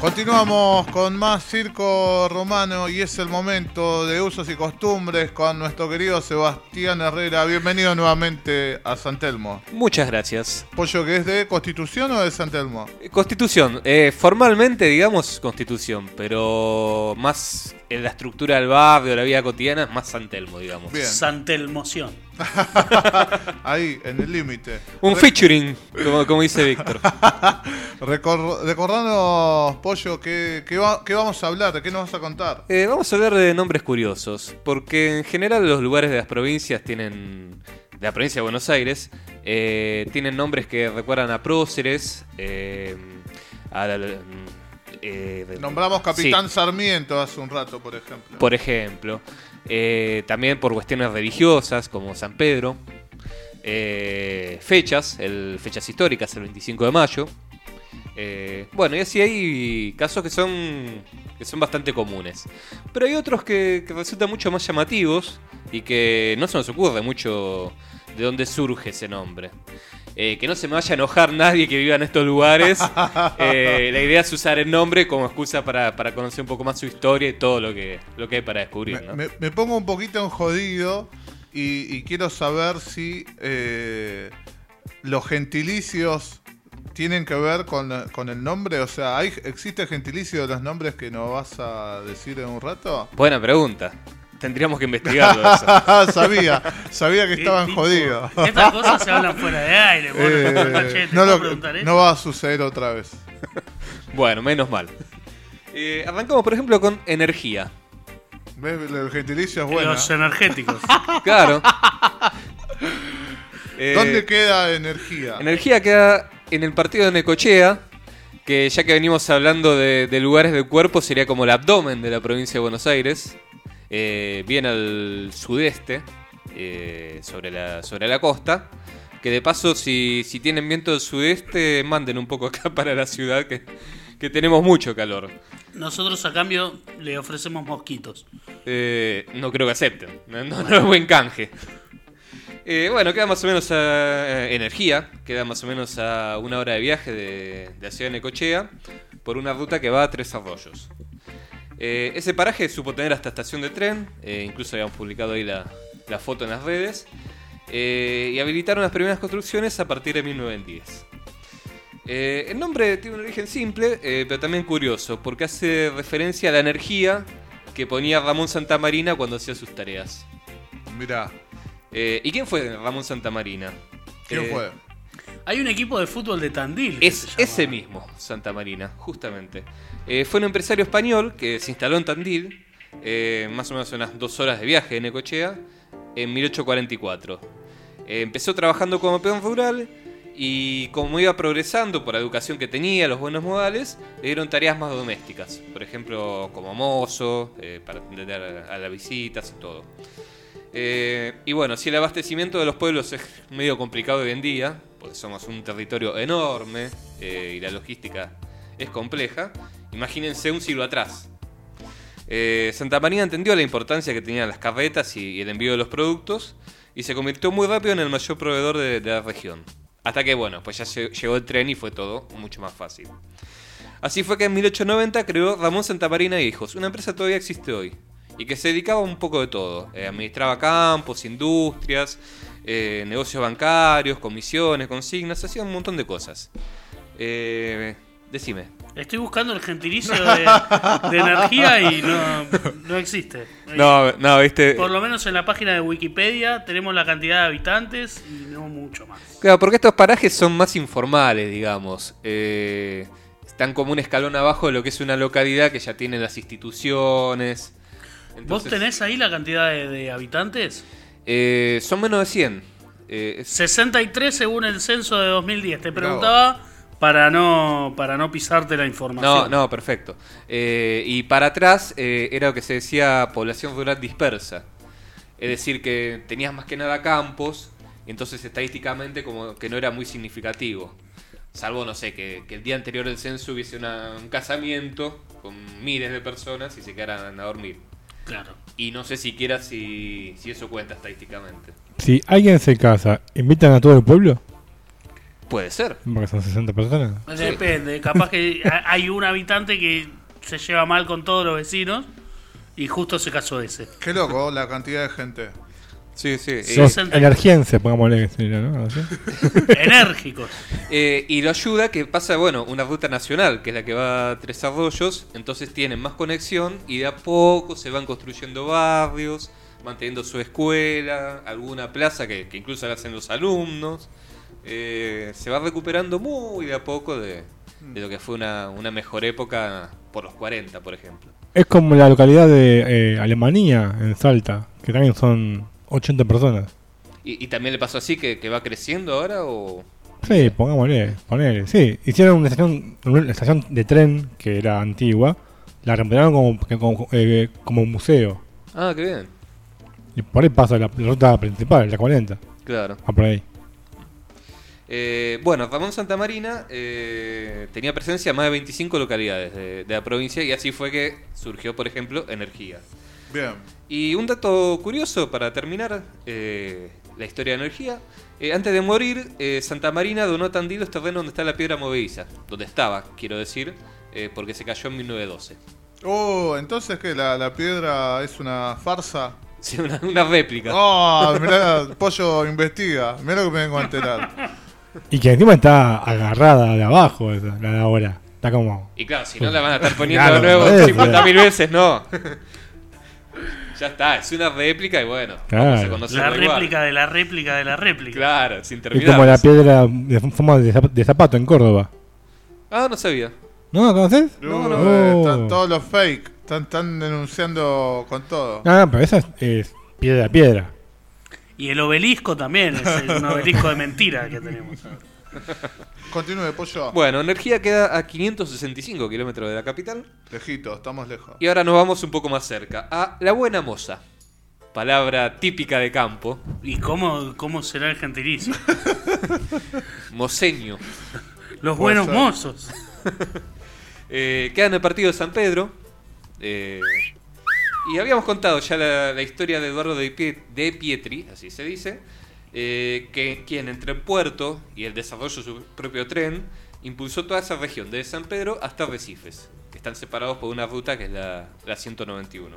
Continuamos con más circo romano y es el momento de usos y costumbres con nuestro querido Sebastián Herrera. Bienvenido nuevamente a San Telmo. Muchas gracias. ¿Pollo que es de Constitución o de San Telmo? Constitución, eh, formalmente digamos Constitución, pero más en la estructura del barrio, la vida cotidiana, es más San Telmo, digamos. Bien. Santelmoción. Ahí, en el límite. Un featuring, como, como dice Víctor. Recor- recordanos, Pollo, ¿qué, qué va- qué vamos a hablar? ¿De qué nos vas a contar? Eh, vamos a hablar de nombres curiosos, porque en general los lugares de las provincias tienen, de la provincia de Buenos Aires, eh, tienen nombres que recuerdan a próceres, eh, a la- eh, de- Nombramos Capitán Sí. Sarmiento hace un rato, por ejemplo. por ejemplo. Eh, también por cuestiones religiosas, como San Pedro. Eh, fechas, el, fechas históricas, el 25 de mayo. Bueno, y así hay casos que son, que son bastante comunes. Pero hay otros que, que resultan mucho más llamativos y que no se nos ocurre mucho de dónde surge ese nombre. Eh, que no se me vaya a enojar nadie que viva en estos lugares. Eh, la idea es usar el nombre como excusa para, para conocer un poco más su historia y todo lo que, lo que hay para descubrir. Me, ¿no? me- me pongo un poquito en jodido y, y quiero saber si eh, los gentilicios tienen que ver con, con el nombre. O sea, ¿hay, ¿existe gentilicio de los nombres que nos vas a decir en un rato? Buena pregunta. Tendríamos que investigarlo eso. sabía, sabía que ¿Qué estaban tipo? jodidos. Estas cosas se hablan fuera de aire. Vos Eh, no, Che, ¿te no, puedo lo- no va a suceder otra vez. Bueno, menos mal. Eh, arrancamos, por ejemplo, con energía. ¿Ves? El gentilicio es bueno. Los energéticos. Claro. Eh, ¿Dónde queda energía? Energía queda en el partido de Necochea, que ya que venimos hablando de, de lugares del cuerpo, sería como el abdomen de la provincia de Buenos Aires, eh, bien al sudeste, eh, sobre, la, sobre la costa. Que de paso, si, si tienen viento del sudeste, manden un poco acá para la ciudad, que, que tenemos mucho calor. Nosotros a cambio le ofrecemos mosquitos. Eh, no creo que acepten. No, no- no es buen canje. Eh, bueno, queda más o menos a eh, energía. Queda más o menos a una hora de viaje de, de la ciudad de Necochea. Por una ruta que va a Tres Arroyos. Eh, ese paraje supo tener hasta estación de tren. eh, incluso habíamos publicado ahí la, la foto en las redes. eh, y habilitaron las primeras construcciones a partir de 1910. Eh, el nombre tiene un origen simple, pero también curioso, porque hace referencia a la energía que ponía Ramón Santamarina cuando hacía sus tareas. Mirá, ¿Y quién fue Ramón Santamarina? ¿quién fue? Hay un equipo de fútbol de Tandil. Es ese mismo, Santa Marina, justamente. Eh, fue un empresario español que se instaló en Tandil, eh, más o menos unas dos horas de viaje de Necochea, en 1844. Eh, empezó trabajando como peón rural y como iba progresando por la educación que tenía, los buenos modales, le dieron tareas más domésticas. Por ejemplo, como mozo, eh, para atender a, las visitas y todo. Y bueno, si el abastecimiento de los pueblos es medio complicado hoy en día, porque somos un territorio enorme eh, y la logística es compleja, imagínense un siglo atrás. Eh, Santa María entendió la importancia que tenían las carretas y, el envío de los productos y se convirtió muy rápido en el mayor proveedor de, la región. Hasta que, bueno, pues ya lle- llegó el tren y fue todo mucho más fácil. Así fue que en 1890 creó Ramón Santamarina e Hijos, una empresa que todavía existe hoy, y que se dedicaba un poco de todo. Eh, administraba campos, industrias, eh, negocios bancarios, comisiones, consignas, hacía un montón de cosas. Eh, decime. Estoy buscando el gentilicio de, de energía y no, no existe. No, no, viste. Por lo menos en la página de Wikipedia tenemos la cantidad de habitantes y no mucho más. Claro, porque estos parajes son más informales, digamos. Eh, están como un escalón abajo de lo que es una localidad que ya tiene las instituciones. ¿Vos Entonces, tenés ahí la cantidad de, de habitantes? Eh, son menos de 100. Eh, es- 63 según el censo de 2010. Te Bravo. preguntaba para no, para no pisarte la no, información. no, perfecto. Eh, y para atrás eh, era lo que se decía población rural dispersa. Es decir, que tenías más que nada campos, entonces estadísticamente como que no era muy significativo. Salvo, no sé, que, que el día anterior del censo hubiese una- un casamiento con miles de personas y se quedaran a dormir. Claro. Y no sé siquiera si, si eso cuenta estadísticamente. Si alguien se casa, ¿invitan a todo el pueblo? Puede ser. Porque son 60 personas. Depende, capaz que ha- hay un habitante que se lleva mal con todos los vecinos y justo se casó ese. Qué loco la cantidad de gente. Sí, sí. Eh, Sos sesenta. energiense, pongámosle. ¿no? Enérgicos. Eh, y lo ayuda que pasa, bueno, una ruta nacional, que es la que va a Tres Arroyos, entonces tienen más conexión y de a poco se van construyendo barrios, manteniendo su escuela, alguna plaza que, que incluso la hacen los alumnos. Eh, se va recuperando muy de a poco de, de lo que fue una, una mejor época por los 40, por ejemplo. Es como la localidad de eh, Alemania, en Salta, que también son 80 personas. ¿Y, y también le pasó así que, que va creciendo ahora o...? Sí, pongámosle, ponele. Sí, hicieron una estación, una estación de tren que era antigua, la remodelaron como, eh, como un museo. Ah, qué bien. Y por ahí pasa la, la ruta principal, la 40. Claro. Va por ahí. Eh, bueno, Ramón Santamarina eh, tenía presencia en más de 25 localidades de, de la provincia y así fue que surgió, por ejemplo, energía. Bien. Y un dato curioso para terminar eh, la historia de energía. eh, antes de morir, eh, Santa Marina donó a Tandil los terrenos donde está la piedra movediza. Donde estaba, quiero decir, eh, porque se cayó en 1912. Oh, entonces que la, la piedra es una farsa. Sí, una, una réplica. Oh, mirá, Pollo investiga. Mirá lo que me vengo a enterar. Y que encima está agarrada de abajo, esa, la de ahora. Está como. Y claro, si no la van a estar poniendo Claro, de nuevo por eso. 50.000 veces, no. ya está, es una réplica y bueno, Claro. vamos a conocerla La igual. réplica de la réplica de la réplica. Claro, sin Es terminar. como la piedra de forma de, zap- de zapato en Córdoba. Ah, no sabía. ¿No la conoces? No, no. no. Están todos los fake. Están, están denunciando con todo. No, no, pero esa es, es piedra a piedra. Y el obelisco también, es un obelisco de mentira que tenemos. Continúe, Pollo. Bueno, energía queda a 565 kilómetros de la capital. Lejito, estamos lejos. Y ahora nos vamos un poco más cerca, a La Buena Moza. Palabra típica de campo. ¿Y cómo, cómo será el gentilicio? Moseño. Los Puede buenos ser. mozos. Eh, queda en el partido de San Pedro. Eh, y habíamos contado ya la, la historia de Eduardo de, Pie- de Pietri, así se dice, eh, que quien entre el puerto y el desarrollo de su propio tren impulsó toda esa región, desde San Pedro hasta Recifes, que están separados por una ruta que es la, la 191.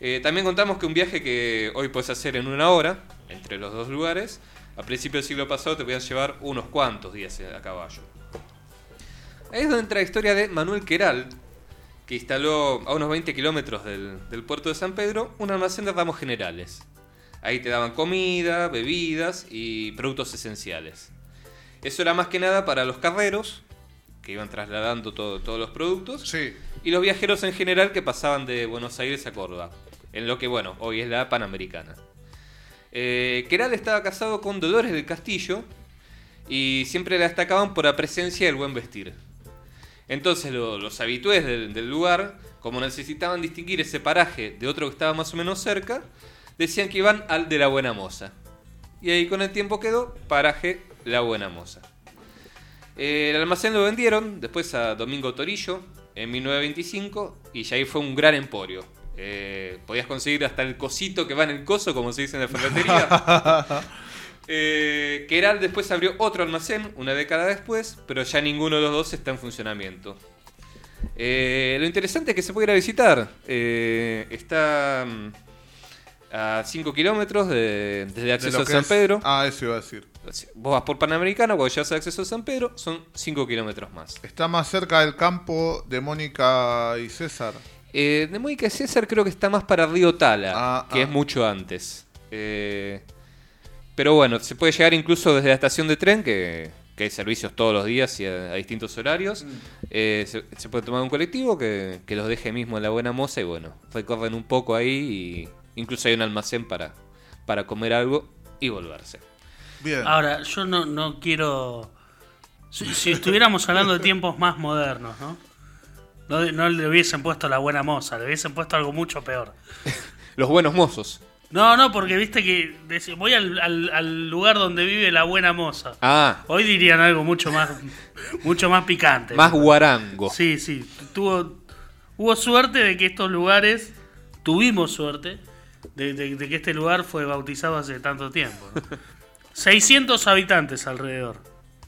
Eh, también contamos que un viaje que hoy puedes hacer en una hora, entre los dos lugares, a principios del siglo pasado te podían llevar unos cuantos días a caballo. Ahí es donde entra la historia de Manuel Queral, que instaló a unos 20 kilómetros del, del puerto de San Pedro un almacén de ramos generales. Ahí te daban comida, bebidas y productos esenciales. Eso era más que nada para los carreros, que iban trasladando todo- todos los productos, Sí. y los viajeros en general que pasaban de Buenos Aires a Córdoba, en lo que, bueno, hoy es la Panamericana. Eh, Queral estaba casado con Dolores del Castillo y siempre la destacaban por la presencia del buen vestir. Entonces lo- los habitués del, del lugar, como necesitaban distinguir ese paraje de otro que estaba más o menos cerca, decían que iban al de la Buena Moza. Y ahí con el tiempo quedó paraje La Buena Moza. Eh, el almacén lo vendieron después a Domingo Torillo en 1925 y ya ahí fue un gran emporio. Eh, podías conseguir hasta el cosito que va en el coso, como se dice en la ferretería. Eh, Queral después abrió otro almacén una década después, pero ya ninguno de los dos está en funcionamiento. Eh, lo interesante es que se puede ir a visitar. Está mm, a 5 kilómetros de- desde De acceso a San es- Pedro. Ah, eso iba a decir. Vos vas por Panamericana, cuando llegas al acceso a San Pedro, son 5 kilómetros más. Está más cerca del campo de Mónica y César. Eh, de Mónica y César creo que está más para Río Tala, Ah, que ah. es mucho antes. Eh, pero bueno, se puede llegar incluso desde la estación de tren, que, que hay servicios todos los días y a, a distintos horarios. Mm. Eh, se, se puede tomar un colectivo que, que los deje mismo en la Buena Moza y bueno, recorren un poco ahí y incluso hay un almacén para, para comer algo y volverse. Bien. Ahora, yo no, no quiero. Si, si estuviéramos hablando de tiempos más modernos, ¿no? No, no le hubiesen puesto la buena moza, le hubiesen puesto algo mucho peor. Los buenos mozos. No, no, porque viste que voy al, al- al lugar donde vive la buena moza. Ah, Hoy dirían algo mucho más, mucho más picante. más guarango. Sí, sí. Tuvo, hubo suerte de que estos lugares, tuvimos suerte de, de- de que este lugar fue bautizado hace tanto tiempo. ¿no? 600 habitantes alrededor.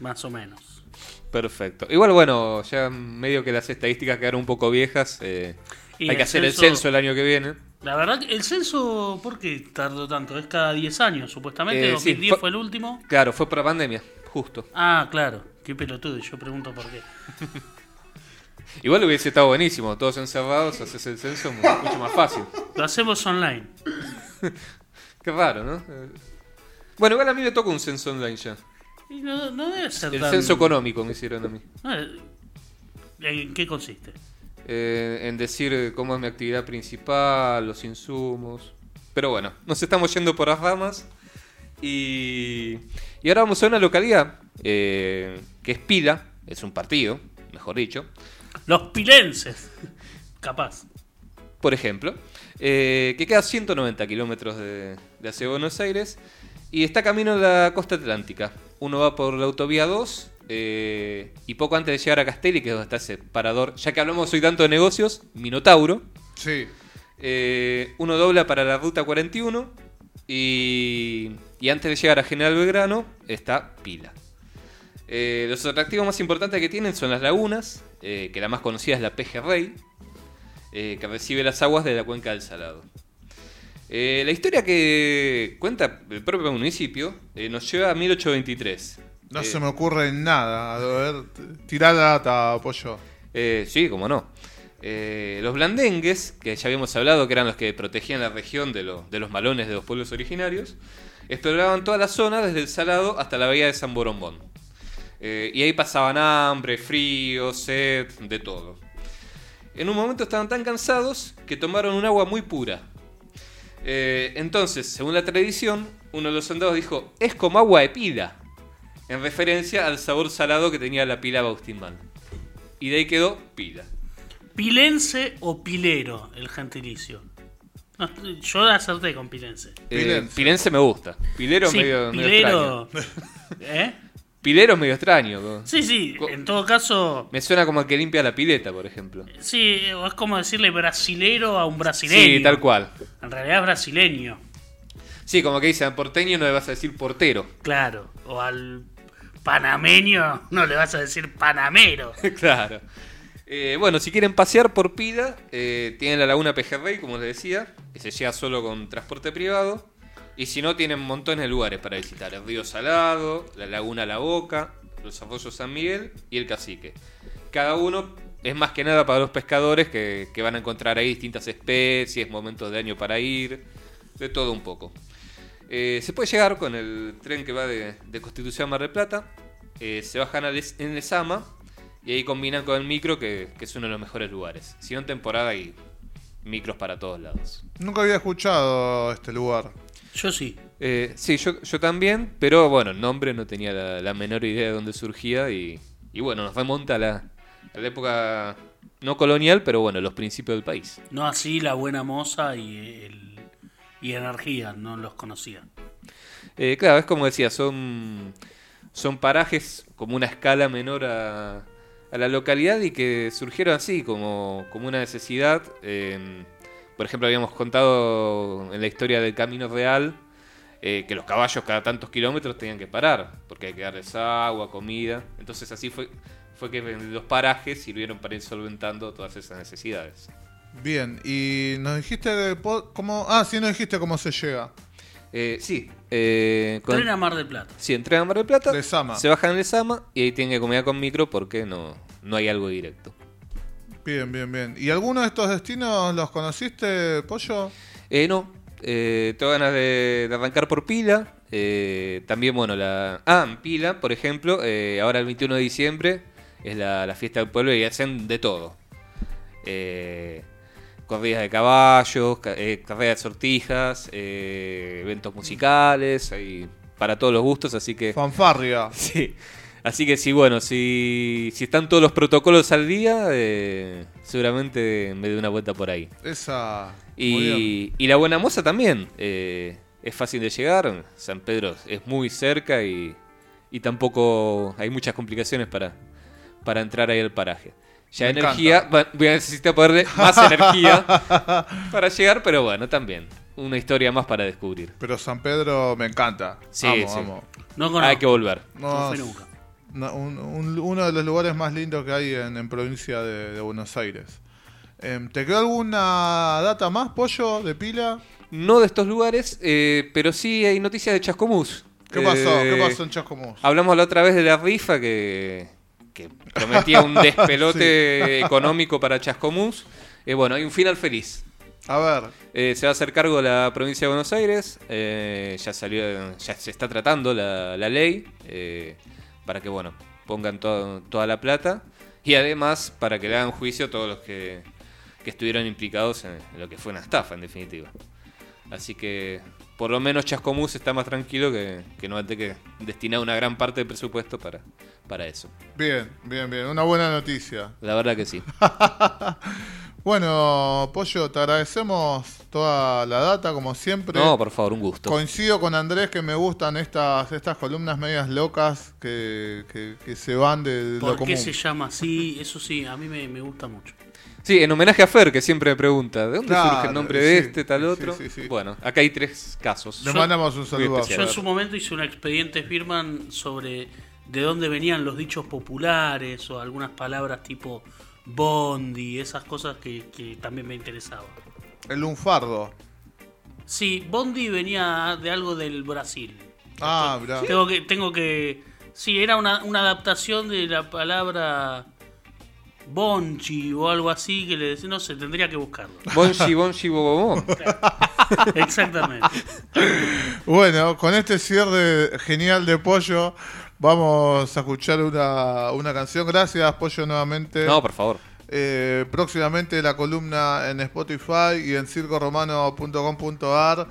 más o menos. Perfecto. Igual, bueno, ya medio que las estadísticas quedaron un poco viejas. eh, hay que hacer el censo- el año que viene. La verdad, que el censo, ¿por qué tardó tanto? Es cada 10 años, supuestamente. Eh, 2010 sí, fue- fue el último. Claro, fue por la pandemia, justo. Ah, claro. Qué pelotudo. Yo pregunto por qué. Igual hubiese estado buenísimo, todos encerrados, haces el censo mu- mucho más fácil. Lo hacemos online. Qué raro, ¿no? Bueno, igual a mí me toca un censo online ya. Y no, no debe ser El tan- censo económico me hicieron a mí. Eh, ¿En qué consiste? Eh, en decir eh, cómo es mi actividad principal, los insumos. Pero bueno, nos estamos yendo por las ramas. Y, y ahora vamos a una localidad eh, que es Pila, es un partido, mejor dicho. Los pilenses. Capaz. por ejemplo, eh, que queda a 190 kilómetros de, de hacia Buenos Aires y está camino de la costa atlántica. Uno va por la autovía 2 eh, y poco antes de llegar a Castelli, que es donde está ese parador, ya que hablamos hoy tanto de negocios, Minotauro, Sí. eh, uno dobla para la ruta 41 y, y antes de llegar a General Belgrano está Pila. Eh, los atractivos más importantes que tienen son las lagunas, eh, que la más conocida es la Pejerrey, eh, que recibe las aguas de la cuenca del Salado. Eh, la historia que cuenta el propio municipio nos lleva a 1823. No se me ocurre nada. A ver, tirá data. Eh, sí, como no. Los blandengues, que ya habíamos hablado que eran los que protegían la región de, lo- de los malones de los pueblos originarios, exploraban toda la zona desde el Salado hasta la bahía de San Borombón. Eh, y ahí pasaban hambre, frío, sed, de todo. En un momento estaban tan cansados que tomaron un agua muy pura. Eh, entonces, según la tradición, uno de los soldados dijo, es como agua de pila, en referencia al sabor salado que tenía la pila bautismal. Y de ahí quedó pila. Pilense o pilero, el gentilicio. No, yo acerté con pilense. Eh, Pilense. pilense me gusta. Pilero Sí, medio, medio extraño. pilero. ¿Eh? Pilero es medio extraño. Sí, sí, en todo caso, Me suena como el que limpia la pileta, por ejemplo. sí, o es como decirle brasilero a un brasileño. Sí, tal cual. En realidad es brasileño, Sí, como que dicen porteño no le vas a decir portero. claro. O al panameño no le vas a decir panamero. claro. Eh, bueno, si quieren pasear por Pila, eh, tienen la laguna Pejerrey, como les decía, que se llega solo con transporte privado. Y si no, tienen montones de lugares para visitar. El río Salado, la laguna La Boca, los arroyos San Miguel y el Cacique. Cada uno es más que nada para los pescadores que, van a encontrar ahí distintas especies, momentos de año para ir, de todo un poco. Eh, se puede llegar con el tren que va de, Constitución a Mar del Plata. eh, se bajan en Lesama y ahí combinan con el micro, que, que es uno de los mejores lugares. Si no en temporada hay micros para todos lados. Nunca había escuchado este lugar. Yo sí. Eh, sí, yo, yo también, pero bueno, el nombre no tenía la, la menor idea de dónde surgía y, y bueno, nos remonta a la, a la época no colonial, pero bueno, los principios del país. No así la buena moza y el y energía, no los conocía. Eh, claro, es como decía, son, son parajes como una escala menor a, a la localidad y que surgieron así, como, como una necesidad. Eh, por ejemplo, habíamos contado en la historia del Camino Real eh, que los caballos cada tantos kilómetros tenían que parar, porque hay que darles agua, comida. Entonces así fue, fue que los parajes sirvieron para ir solventando todas esas necesidades. Bien, y nos dijiste cómo. Ah, sí, nos dijiste cómo se llega. Eh, sí, eh, con- Tren a Mar del Plata. Si entregan a Mar del Plata, se bajan en Lesama y ahí tienen que comer con micro porque no, no hay algo directo. Bien, bien, bien. ¿Y alguno de estos destinos los conociste, pollo? Eh, no, eh, tengo ganas de, de arrancar por Pila. eh, también, bueno, la. Ah, en Pila, por ejemplo, eh, ahora el 21 de diciembre es la, la fiesta del pueblo y hacen de todo. Eh, corridas de caballos, ca- eh, carreras de sortijas, eh, eventos musicales, hay para todos los gustos, así que. Fanfarria. Sí. Así que sí, bueno, si, si están todos los protocolos al día, eh, seguramente me dé una vuelta por ahí. Esa. Y, y la Buena Moza también. eh, es fácil de llegar. San Pedro es muy cerca y, y tampoco hay muchas complicaciones para, para entrar ahí al paraje. Ya Me energía, voy a necesitar ponerle más energía para llegar, pero bueno, también. Una historia más para descubrir. Pero San Pedro me encanta. Sí, Vamos, sí. vamos. No conozco. Hay que volver. No No, nunca. Una- un- un- uno de los lugares más lindos que hay en, en provincia de, de Buenos Aires. Em, ¿Te quedó alguna data más, pollo, de pila? No de estos lugares, eh, pero sí hay noticias de Chascomús. ¿Qué pasó? Eh, ¿Qué pasó en Chascomús? Hablamos la otra vez de la rifa que, que prometía un despelote económico para Chascomús. Eh, bueno, hay un final feliz. A ver, Eh, se va a hacer cargo la provincia de Buenos Aires. eh, ya salió, ya se está tratando la, la ley eh, para que bueno pongan toda la plata y además para que le hagan juicio a todos los que, que estuvieron implicados en, en lo que fue una estafa en definitiva. Así que por lo menos Chascomús está más tranquilo que, que no tener que destinar una gran parte del presupuesto para, para eso. bien, bien, bien. Una buena noticia. La verdad que sí. Bueno, Pollo, te agradecemos toda la data, como siempre. No, por favor, un gusto. Coincido con Andrés que me gustan estas, estas columnas medias locas que, que- que se van de lo ¿Por común. qué se llama así? Eso sí, a mí me, me gusta mucho. Sí, en homenaje a Fer, que siempre me pregunta, ¿de dónde Claro, surge el nombre de este, tal otro? sí, sí. Bueno, acá hay tres casos. Le mandamos un saludo. Yo en su momento hice un expediente Firman sobre de dónde venían los dichos populares o algunas palabras tipo bondi, esas cosas que, que también me interesaban. El lunfardo. Sí, bondi venía de algo del Brasil. Ah, mirá. Tengo que, tengo que. Sí, era una, una adaptación de la palabra bonchi o algo así que le decía, no sé, tendría que buscarlo. Bonchi, bonchi, bobobón. Exactamente. Bueno, con este cierre genial de Pollo, vamos a escuchar una, una canción. Gracias, Pollo, nuevamente. No, por favor. Eh, próximamente la columna en Spotify y en circoromano.com.ar